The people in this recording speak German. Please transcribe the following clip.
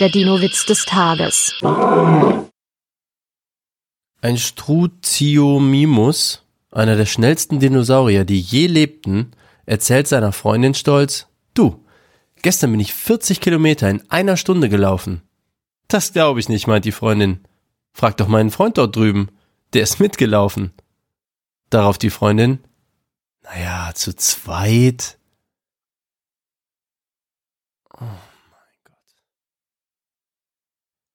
Der Dino-Witz des Tages. Ein Struziomimus, einer der schnellsten Dinosaurier, die je lebten, erzählt seiner Freundin stolz, du, gestern bin ich 40 Kilometer in einer Stunde gelaufen. Das glaube ich nicht, meint die Freundin. Frag doch meinen Freund dort drüben, der ist mitgelaufen. Darauf die Freundin, naja, zu zweit.